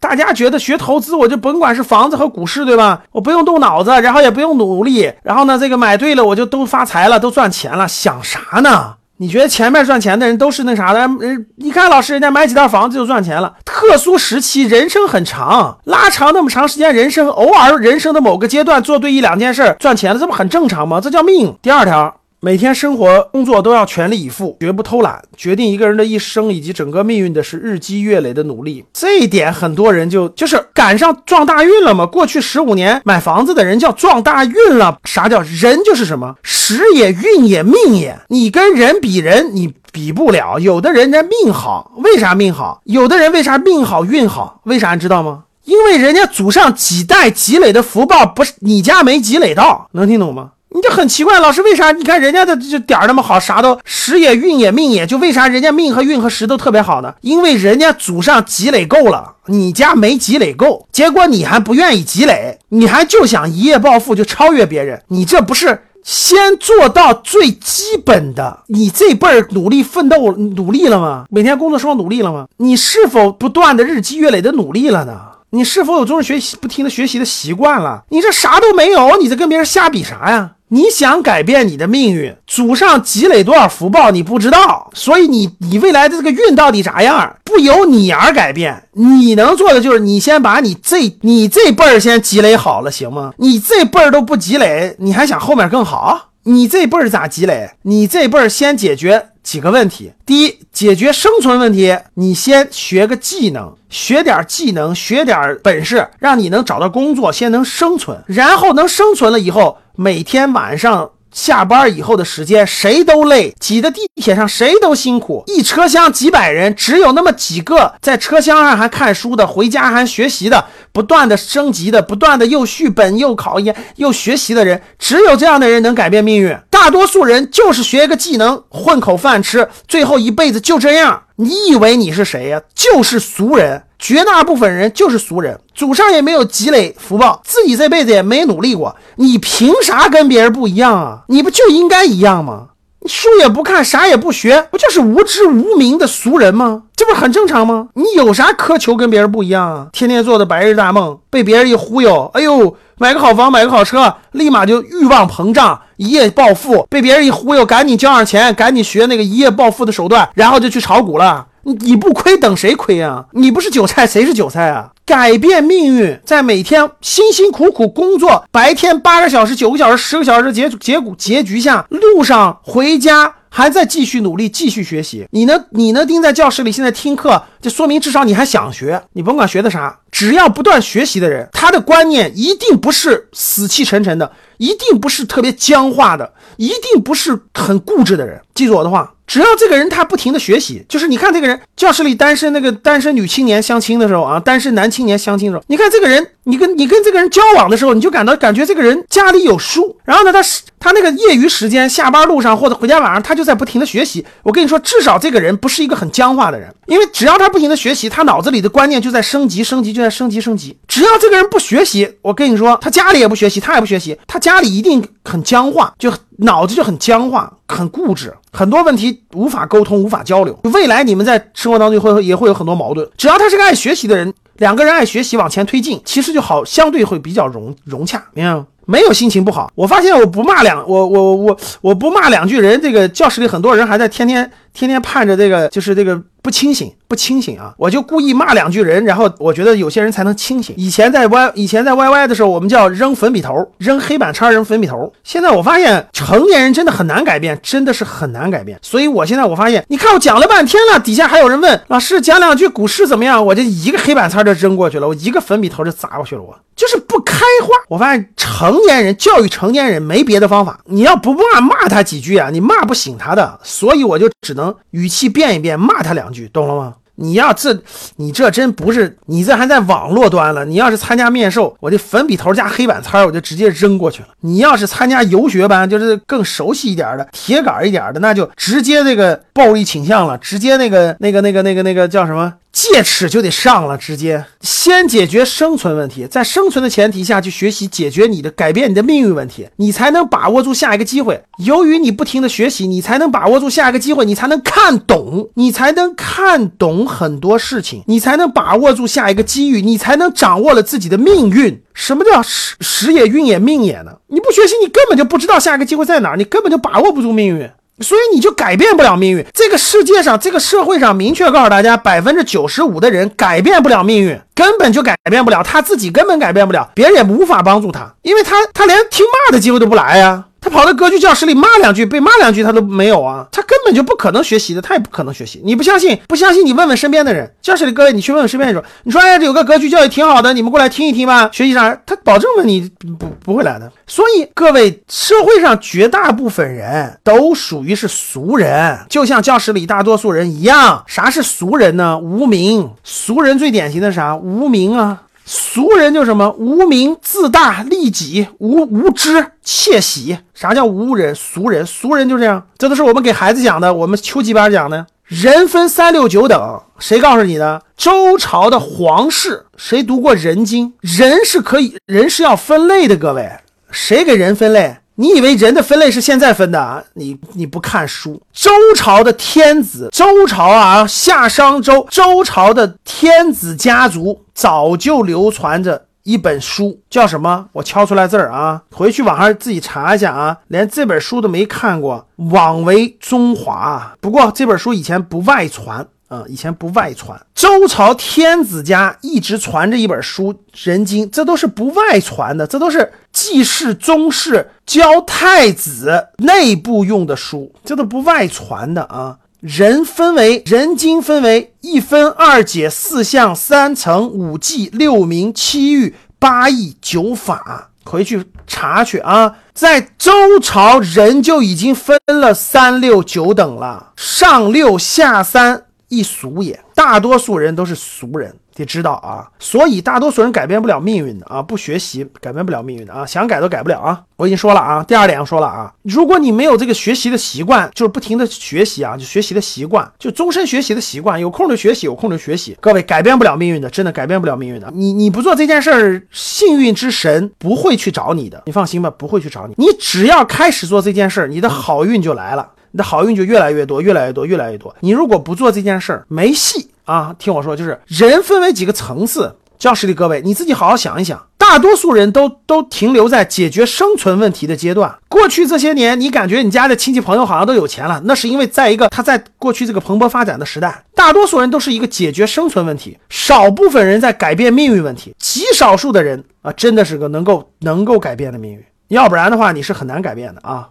大家觉得学投资，我就甭管是房子和股市，对吧？我不用动脑子，然后也不用努力，然后呢，这个买对了，我就都发财了，都赚钱了，想啥呢？你觉得前面赚钱的人都是那啥的？人你看老师，人家买几套房子就赚钱了。特殊时期，人生很长，拉长那么长时间，人生偶尔人生的某个阶段做对一两件事赚钱了，这不很正常吗？这叫命。第二条。每天生活工作都要全力以赴，绝不偷懒。决定一个人的一生以及整个命运的是日积月累的努力。这一点很多人就就是赶上撞大运了嘛。过去十五年买房子的人叫撞大运了。啥叫人就是什么时也运也命也。你跟人比人，你比不了。有的人家命好，为啥命好？有的人为啥命好运好？为啥你知道吗？因为人家祖上几代积累的福报不是你家没积累到，能听懂吗？你就很奇怪，老师为啥？你看人家的这点儿那么好，啥都时也运也命也，就为啥人家命和运和时都特别好呢？因为人家祖上积累够了，你家没积累够，结果你还不愿意积累，你还就想一夜暴富就超越别人，你这不是先做到最基本的？你这辈儿努力奋斗努力了吗？每天工作生活努力了吗？你是否不断的日积月累的努力了呢？你是否有终身学习不停的学习的习惯了？你这啥都没有，你在跟别人瞎比啥呀？你想改变你的命运，祖上积累多少福报你不知道，所以你你未来的这个运到底咋样，不由你而改变。你能做的就是你先把你这你这辈儿先积累好了，行吗？你这辈儿都不积累，你还想后面更好？你这辈儿咋积累？你这辈儿先解决几个问题。第一，解决生存问题，你先学个技能，学点技能，学点本事，让你能找到工作，先能生存，然后能生存了以后。每天晚上下班以后的时间，谁都累，挤在地铁上谁都辛苦。一车厢几百人，只有那么几个在车厢上还看书的，回家还学习的，不断的升级的，不断的又续本又考研又学习的人，只有这样的人能改变命运。大多数人就是学个技能，混口饭吃，最后一辈子就这样。你以为你是谁呀？就是俗人。绝大部分人就是俗人，祖上也没有积累福报，自己这辈子也没努力过，你凭啥跟别人不一样啊？你不就应该一样吗？你书也不看，啥也不学，不就是无知无明的俗人吗？这不是很正常吗？你有啥苛求跟别人不一样啊？天天做的白日大梦，被别人一忽悠，哎呦，买个好房，买个好车，立马就欲望膨胀，一夜暴富。被别人一忽悠，赶紧交上钱，赶紧学那个一夜暴富的手段，然后就去炒股了。你你不亏等谁亏啊？你不是韭菜谁是韭菜啊？改变命运，在每天辛辛苦苦工作，白天八个小时、九个小时、十个小时的结结果结局下，路上回家还在继续努力、继续学习。你呢？你呢？盯在教室里现在听课，就说明至少你还想学。你甭管学的啥，只要不断学习的人，他的观念一定不是死气沉沉的，一定不是特别僵化的，一定不是很固执的人。记住我的话。只要这个人他不停的学习，就是你看这个人教室里单身那个单身女青年相亲的时候啊，单身男青年相亲的时候，你看这个人，你跟你跟这个人交往的时候，你就感到感觉这个人家里有书，然后呢，他是他那个业余时间下班路上或者回家晚上，他就在不停的学习。我跟你说，至少这个人不是一个很僵化的人，因为只要他不停的学习，他脑子里的观念就在升级升级，就在升级升级。只要这个人不学习，我跟你说，他家里也不学习，他也不学习，他家里一定很僵化，就脑子就很僵化。很固执，很多问题无法沟通，无法交流。未来你们在生活当中会也会有很多矛盾。只要他是个爱学习的人，两个人爱学习往前推进，其实就好，相对会比较融融洽。明白吗？没有心情不好。我发现我不骂两我我我我不骂两句人，这个教室里很多人还在天天天天盼着这个，就是这个。不清醒，不清醒啊！我就故意骂两句人，然后我觉得有些人才能清醒。以前在 Y，以前在 YY 的时候，我们叫扔粉笔头，扔黑板叉，扔粉笔头。现在我发现成年人真的很难改变，真的是很难改变。所以我现在我发现，你看我讲了半天了，底下还有人问老师讲两句股市怎么样，我就一个黑板叉就扔过去了，我一个粉笔头就砸过去了，我就是不开花。我发现成年人教育成年人没别的方法，你要不骂骂他几句啊，你骂不醒他的，所以我就只能语气变一变，骂他两。句懂了吗？你要这，你这真不是，你这还在网络端了。你要是参加面授，我这粉笔头加黑板擦，我就直接扔过去了。你要是参加游学班，就是更熟悉一点的铁杆一点的，那就直接这个暴力倾向了，直接那个那个那个那个那个叫什么戒尺就得上了，直接先解决生存问题，在生存的前提下去学习解决你的改变你的命运问题，你才能把握住下一个机会。由于你不停的学习，你才能把握住下一个机会，你才能看懂，你才能看懂很多事情，你才能把握住下一个机遇，你才能掌握了自己的命运。什么叫时时也运也命也呢？你不学习，你根本就不知道下一个机会在哪儿，你根本就把握不住命运。所以你就改变不了命运。这个世界上，这个社会上，明确告诉大家，百分之九十五的人改变不了命运，根本就改变不了，他自己根本改变不了，别人也无法帮助他，因为他他连听骂的机会都不来呀。他跑到歌剧教室里骂两句，被骂两句他都没有啊，他根本就不可能学习的，他也不可能学习。你不相信？不相信你问问身边的人，教室里各位，你去问问身边人，你说哎，这有个歌剧教育挺好的，你们过来听一听吧，学习啥？他保证问你不不会来的。所以各位，社会上绝大部分人都属于是俗人，就像教室里大多数人一样。啥是俗人呢？无名。俗人最典型的啥？无名啊。俗人就什么无名、自大、利己、无无知、窃喜。啥叫无人？俗人，俗人就这样。这都是我们给孩子讲的，我们秋季班讲的。人分三六九等，谁告诉你的？周朝的皇室，谁读过《人经》？人是可以，人是要分类的。各位，谁给人分类？你以为人的分类是现在分的啊？你你不看书，周朝的天子，周朝啊，夏商周，周朝的天子家族早就流传着一本书，叫什么？我敲出来字儿啊，回去网上自己查一下啊，连这本书都没看过，枉为中华。不过这本书以前不外传。啊，以前不外传，周朝天子家一直传着一本书《人经》，这都是不外传的，这都是祭祀宗室教太子内部用的书，这都不外传的啊。人分为《人经》，分为一分、二解、四象、三层、五纪、六名、七喻、八义、九法，回去查去啊。在周朝，人就已经分了三六九等了，上六下三。一俗也，大多数人都是俗人，得知道啊。所以大多数人改变不了命运的啊，不学习改变不了命运的啊，想改都改不了啊。我已经说了啊，第二点我说了啊，如果你没有这个学习的习惯，就是不停的学习啊，就学习的习惯，就终身学习的习惯，有空就学习，有空就学习。各位改变不了命运的，真的改变不了命运的。你你不做这件事儿，幸运之神不会去找你的，你放心吧，不会去找你。你只要开始做这件事儿，你的好运就来了。你的好运就越来越多，越来越多，越来越多。你如果不做这件事儿，没戏啊！听我说，就是人分为几个层次。教室里各位，你自己好好想一想，大多数人都都停留在解决生存问题的阶段。过去这些年，你感觉你家的亲戚朋友好像都有钱了，那是因为在一个他在过去这个蓬勃发展的时代，大多数人都是一个解决生存问题，少部分人在改变命运问题，极少数的人啊，真的是个能够能够改变的命运，要不然的话，你是很难改变的啊。